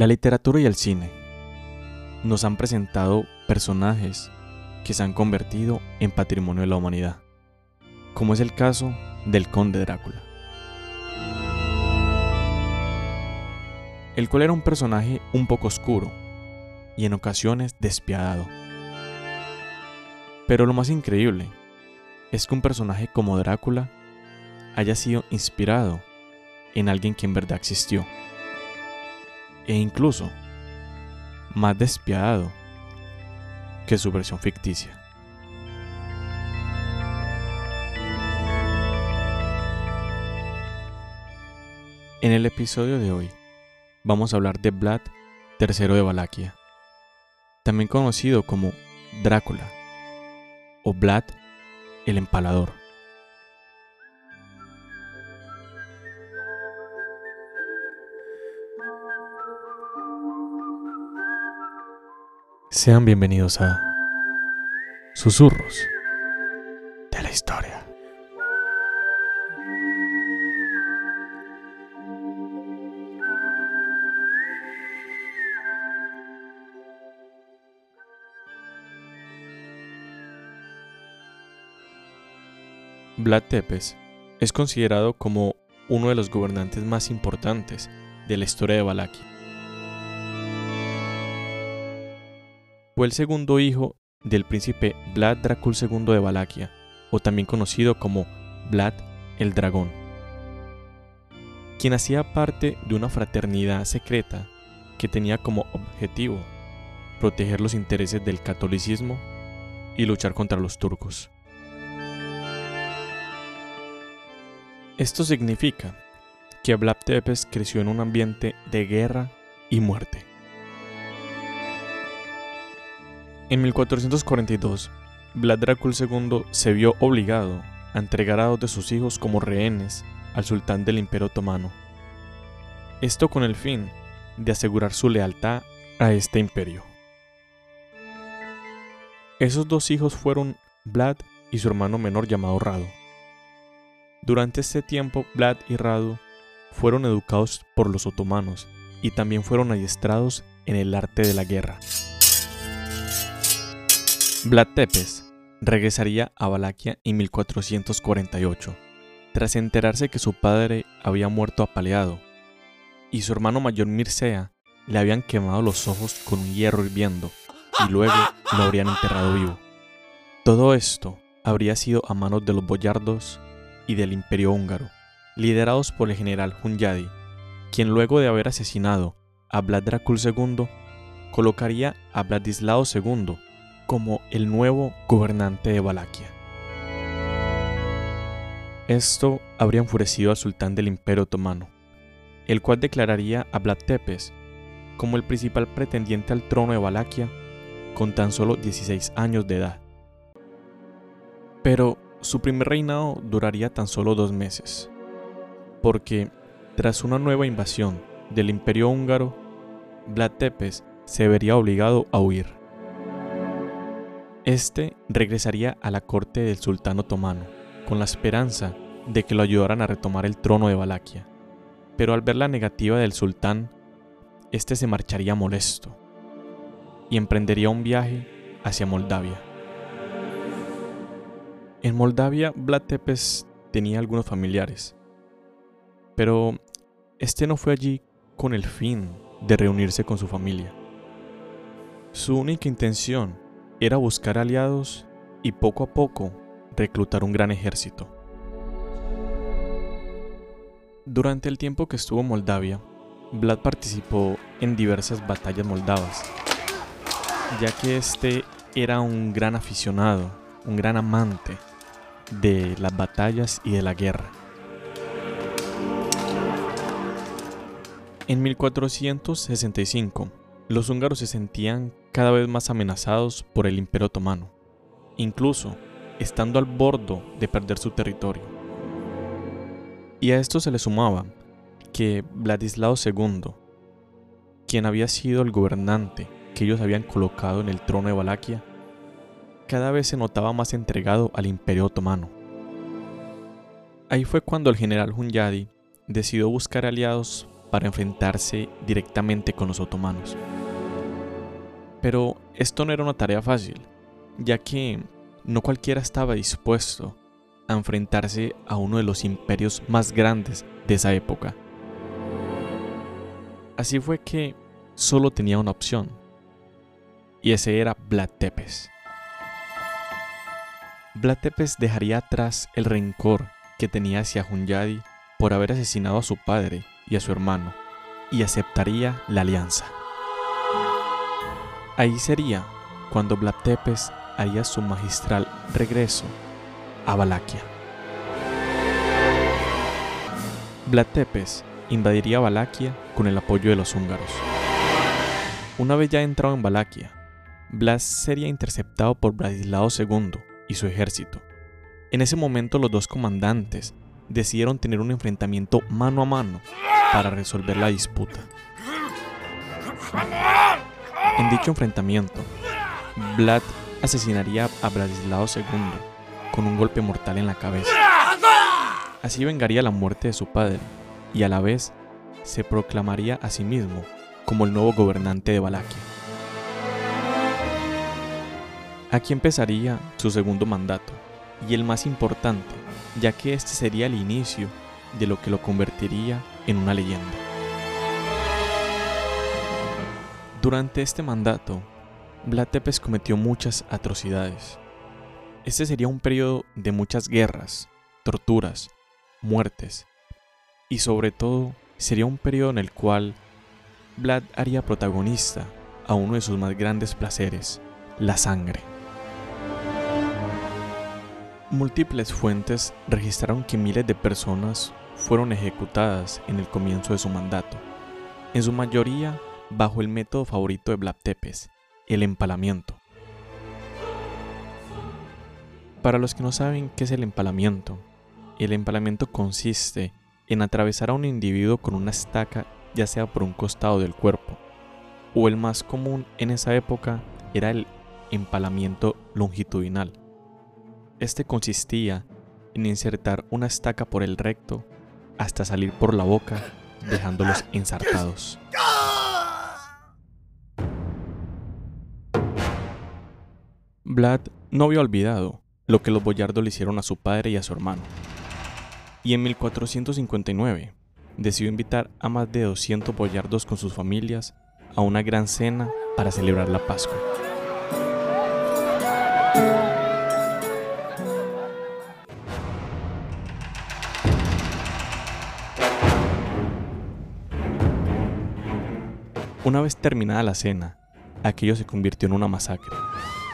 La literatura y el cine nos han presentado personajes que se han convertido en patrimonio de la humanidad, como es el caso del conde Drácula, el cual era un personaje un poco oscuro y en ocasiones despiadado. Pero lo más increíble es que un personaje como Drácula haya sido inspirado en alguien que en verdad existió e incluso más despiadado que su versión ficticia. En el episodio de hoy vamos a hablar de Vlad III de Valaquia, también conocido como Drácula o Vlad el Empalador. Sean bienvenidos a Susurros de la Historia. Vlad Tepes es considerado como uno de los gobernantes más importantes de la historia de Valaquia. Fue el segundo hijo del príncipe Vlad Dracul II de Valaquia, o también conocido como Vlad el Dragón, quien hacía parte de una fraternidad secreta que tenía como objetivo proteger los intereses del catolicismo y luchar contra los turcos. Esto significa que Vlad Tepes creció en un ambiente de guerra y muerte. En 1442, Vlad Dracul II se vio obligado a entregar a dos de sus hijos como rehenes al sultán del Imperio Otomano. Esto con el fin de asegurar su lealtad a este imperio. Esos dos hijos fueron Vlad y su hermano menor llamado Rado. Durante este tiempo, Vlad y Rado fueron educados por los otomanos y también fueron adiestrados en el arte de la guerra. Vlad Tepes regresaría a Valaquia en 1448, tras enterarse que su padre había muerto apaleado y su hermano mayor Mircea le habían quemado los ojos con un hierro hirviendo y luego lo habrían enterrado vivo. Todo esto habría sido a manos de los boyardos y del imperio húngaro, liderados por el general Hunyadi, quien luego de haber asesinado a Vlad Dracul II, colocaría a Vladislao II como el nuevo gobernante de Valaquia. Esto habría enfurecido al sultán del Imperio Otomano, el cual declararía a Vlad Tepes como el principal pretendiente al trono de Valaquia con tan solo 16 años de edad. Pero su primer reinado duraría tan solo dos meses, porque tras una nueva invasión del Imperio húngaro, Vlad Tepes se vería obligado a huir. Este regresaría a la corte del sultán otomano, con la esperanza de que lo ayudaran a retomar el trono de Valaquia. Pero al ver la negativa del sultán, este se marcharía molesto y emprendería un viaje hacia Moldavia. En Moldavia, Vlad Tepes tenía algunos familiares, pero este no fue allí con el fin de reunirse con su familia. Su única intención era buscar aliados y poco a poco reclutar un gran ejército. Durante el tiempo que estuvo en Moldavia, Vlad participó en diversas batallas moldavas, ya que este era un gran aficionado, un gran amante de las batallas y de la guerra. En 1465, los húngaros se sentían cada vez más amenazados por el Imperio Otomano, incluso estando al borde de perder su territorio. Y a esto se le sumaba que Vladislao II, quien había sido el gobernante que ellos habían colocado en el trono de Valaquia, cada vez se notaba más entregado al Imperio Otomano. Ahí fue cuando el general Hunyadi decidió buscar aliados para enfrentarse directamente con los otomanos. Pero esto no era una tarea fácil, ya que no cualquiera estaba dispuesto a enfrentarse a uno de los imperios más grandes de esa época. Así fue que solo tenía una opción, y ese era Vlad Tepes. Vlad Tepes dejaría atrás el rencor que tenía hacia Hunyadi por haber asesinado a su padre y a su hermano, y aceptaría la alianza. Ahí sería cuando Vlad Tepes haría su magistral regreso a Valaquia. Vlad Tepes invadiría Valaquia con el apoyo de los húngaros. Una vez ya entrado en Valaquia, Blas sería interceptado por Bradislao II y su ejército. En ese momento los dos comandantes decidieron tener un enfrentamiento mano a mano para resolver la disputa. En dicho enfrentamiento, Vlad asesinaría a Bradislao II con un golpe mortal en la cabeza. Así vengaría la muerte de su padre y a la vez se proclamaría a sí mismo como el nuevo gobernante de Valaquia. Aquí empezaría su segundo mandato y el más importante, ya que este sería el inicio de lo que lo convertiría en una leyenda. Durante este mandato, Vlad Tepes cometió muchas atrocidades. Este sería un periodo de muchas guerras, torturas, muertes y sobre todo sería un periodo en el cual Vlad haría protagonista a uno de sus más grandes placeres, la sangre. Múltiples fuentes registraron que miles de personas fueron ejecutadas en el comienzo de su mandato, en su mayoría bajo el método favorito de Vlad Tepes, el empalamiento. Para los que no saben qué es el empalamiento, el empalamiento consiste en atravesar a un individuo con una estaca ya sea por un costado del cuerpo, o el más común en esa época era el empalamiento longitudinal. Este consistía en insertar una estaca por el recto hasta salir por la boca, dejándolos ensartados. Vlad no había olvidado lo que los boyardos le hicieron a su padre y a su hermano. Y en 1459 decidió invitar a más de 200 boyardos con sus familias a una gran cena para celebrar la Pascua. Una vez terminada la cena, aquello se convirtió en una masacre.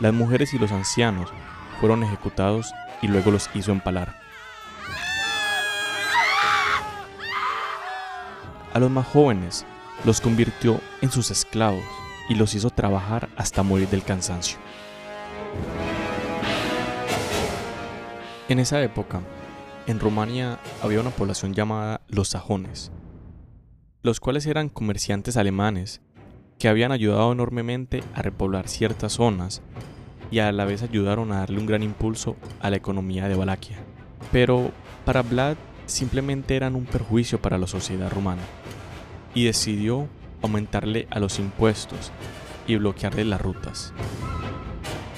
Las mujeres y los ancianos fueron ejecutados y luego los hizo empalar. A los más jóvenes los convirtió en sus esclavos y los hizo trabajar hasta morir del cansancio. En esa época, en Rumania había una población llamada los sajones, los cuales eran comerciantes alemanes que habían ayudado enormemente a repoblar ciertas zonas y a la vez ayudaron a darle un gran impulso a la economía de Valaquia. Pero para Vlad simplemente eran un perjuicio para la sociedad rumana y decidió aumentarle a los impuestos y bloquearle las rutas.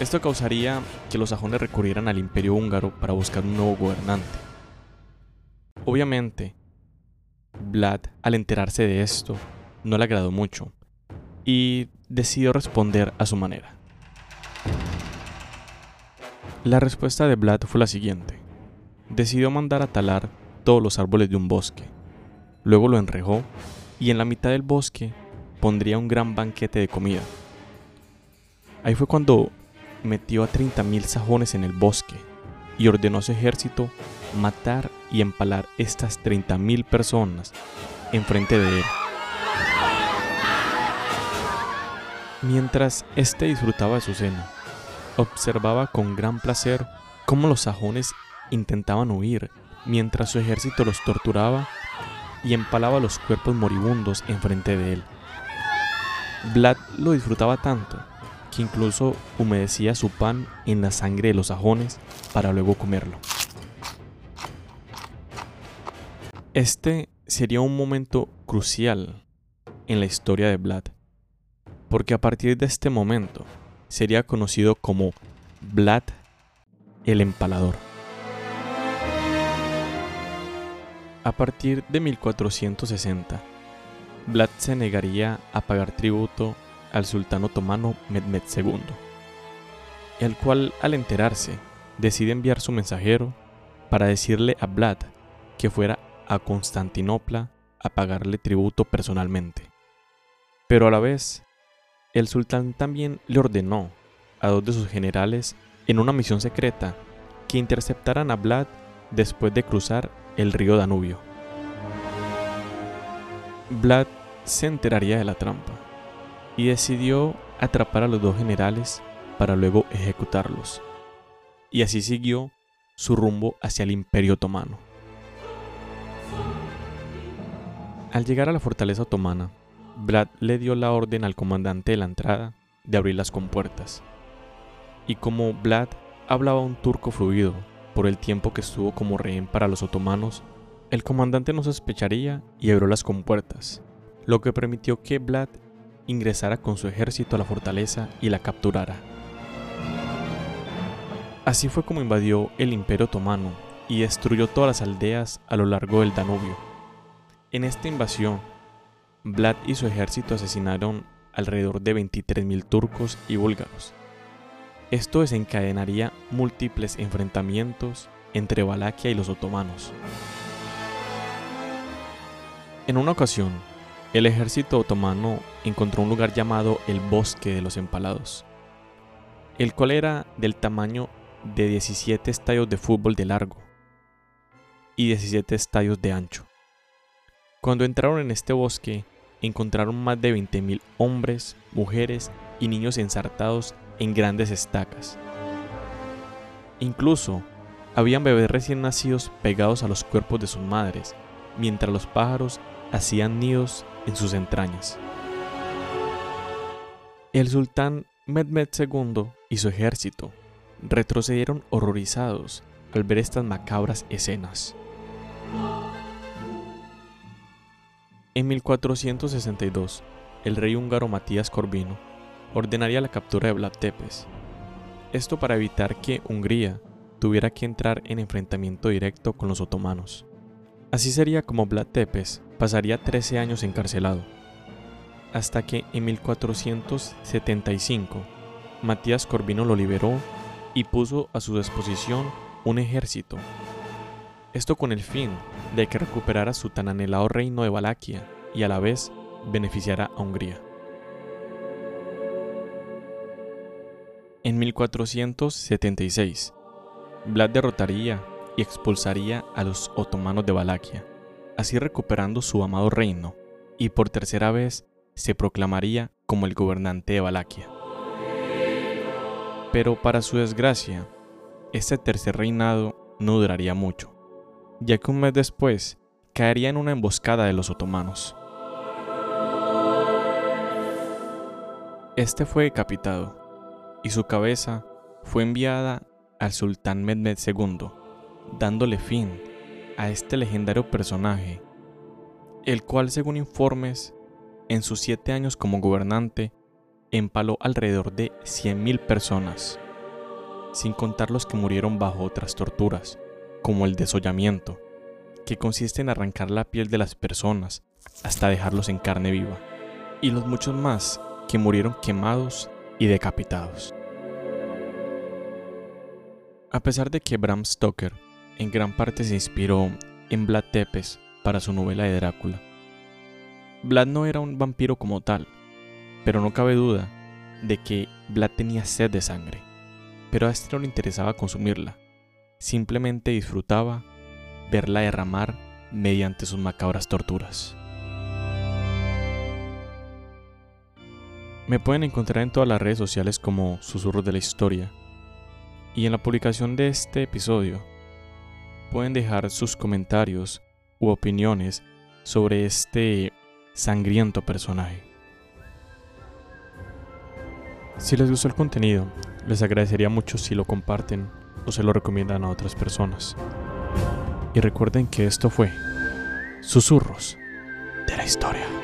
Esto causaría que los sajones recurrieran al imperio húngaro para buscar un nuevo gobernante. Obviamente, Vlad, al enterarse de esto, no le agradó mucho y decidió responder a su manera. La respuesta de Vlad fue la siguiente. Decidió mandar a talar todos los árboles de un bosque. Luego lo enrejó y en la mitad del bosque pondría un gran banquete de comida. Ahí fue cuando metió a 30.000 sajones en el bosque y ordenó a su ejército matar y empalar estas 30.000 personas enfrente de él. Mientras éste disfrutaba de su cena, observaba con gran placer cómo los sajones intentaban huir mientras su ejército los torturaba y empalaba los cuerpos moribundos enfrente de él. Vlad lo disfrutaba tanto que incluso humedecía su pan en la sangre de los sajones para luego comerlo. Este sería un momento crucial en la historia de Vlad, porque a partir de este momento sería conocido como Vlad el Empalador. A partir de 1460, Vlad se negaría a pagar tributo al sultán otomano Mehmed II, el cual al enterarse decide enviar su mensajero para decirle a Vlad que fuera a Constantinopla a pagarle tributo personalmente. Pero a la vez, el sultán también le ordenó a dos de sus generales en una misión secreta que interceptaran a Vlad después de cruzar el río Danubio. Vlad se enteraría de la trampa y decidió atrapar a los dos generales para luego ejecutarlos. Y así siguió su rumbo hacia el Imperio Otomano. Al llegar a la fortaleza otomana, Vlad le dio la orden al comandante de la entrada de abrir las compuertas. Y como Vlad hablaba un turco fluido por el tiempo que estuvo como rehén para los otomanos, el comandante no sospecharía y abrió las compuertas, lo que permitió que Vlad ingresara con su ejército a la fortaleza y la capturara. Así fue como invadió el imperio otomano y destruyó todas las aldeas a lo largo del Danubio en esta invasión, Vlad y su ejército asesinaron alrededor de 23.000 turcos y búlgaros. Esto desencadenaría múltiples enfrentamientos entre Valaquia y los otomanos. En una ocasión, el ejército otomano encontró un lugar llamado el Bosque de los Empalados, el cual era del tamaño de 17 estadios de fútbol de largo y 17 estadios de ancho. Cuando entraron en este bosque, encontraron más de 20.000 hombres, mujeres y niños ensartados en grandes estacas. Incluso, habían bebés recién nacidos pegados a los cuerpos de sus madres, mientras los pájaros hacían nidos en sus entrañas. El sultán Mehmed II y su ejército retrocedieron horrorizados al ver estas macabras escenas. En 1462, el rey húngaro Matías Corvino ordenaría la captura de Vlad Tepes. Esto para evitar que Hungría tuviera que entrar en enfrentamiento directo con los otomanos. Así sería como Vlad Tepes pasaría 13 años encarcelado, hasta que en 1475 Matías Corvino lo liberó y puso a su disposición un ejército. Esto con el fin de que recuperara su tan anhelado reino de Valaquia y a la vez beneficiara a Hungría. En 1476, Vlad derrotaría y expulsaría a los otomanos de Valaquia, así recuperando su amado reino, y por tercera vez se proclamaría como el gobernante de Valaquia. Pero para su desgracia, este tercer reinado no duraría mucho ya que un mes después caería en una emboscada de los otomanos. Este fue decapitado y su cabeza fue enviada al sultán Mehmed II, dándole fin a este legendario personaje, el cual según informes, en sus siete años como gobernante, empaló alrededor de 100.000 personas, sin contar los que murieron bajo otras torturas como el desollamiento, que consiste en arrancar la piel de las personas hasta dejarlos en carne viva, y los muchos más que murieron quemados y decapitados. A pesar de que Bram Stoker en gran parte se inspiró en Vlad Tepes para su novela de Drácula, Vlad no era un vampiro como tal, pero no cabe duda de que Vlad tenía sed de sangre, pero a este no le interesaba consumirla, simplemente disfrutaba verla derramar mediante sus macabras torturas. Me pueden encontrar en todas las redes sociales como Susurros de la Historia y en la publicación de este episodio pueden dejar sus comentarios u opiniones sobre este sangriento personaje. Si les gustó el contenido, les agradecería mucho si lo comparten o se lo recomiendan a otras personas. Y recuerden que esto fue Susurros de la historia.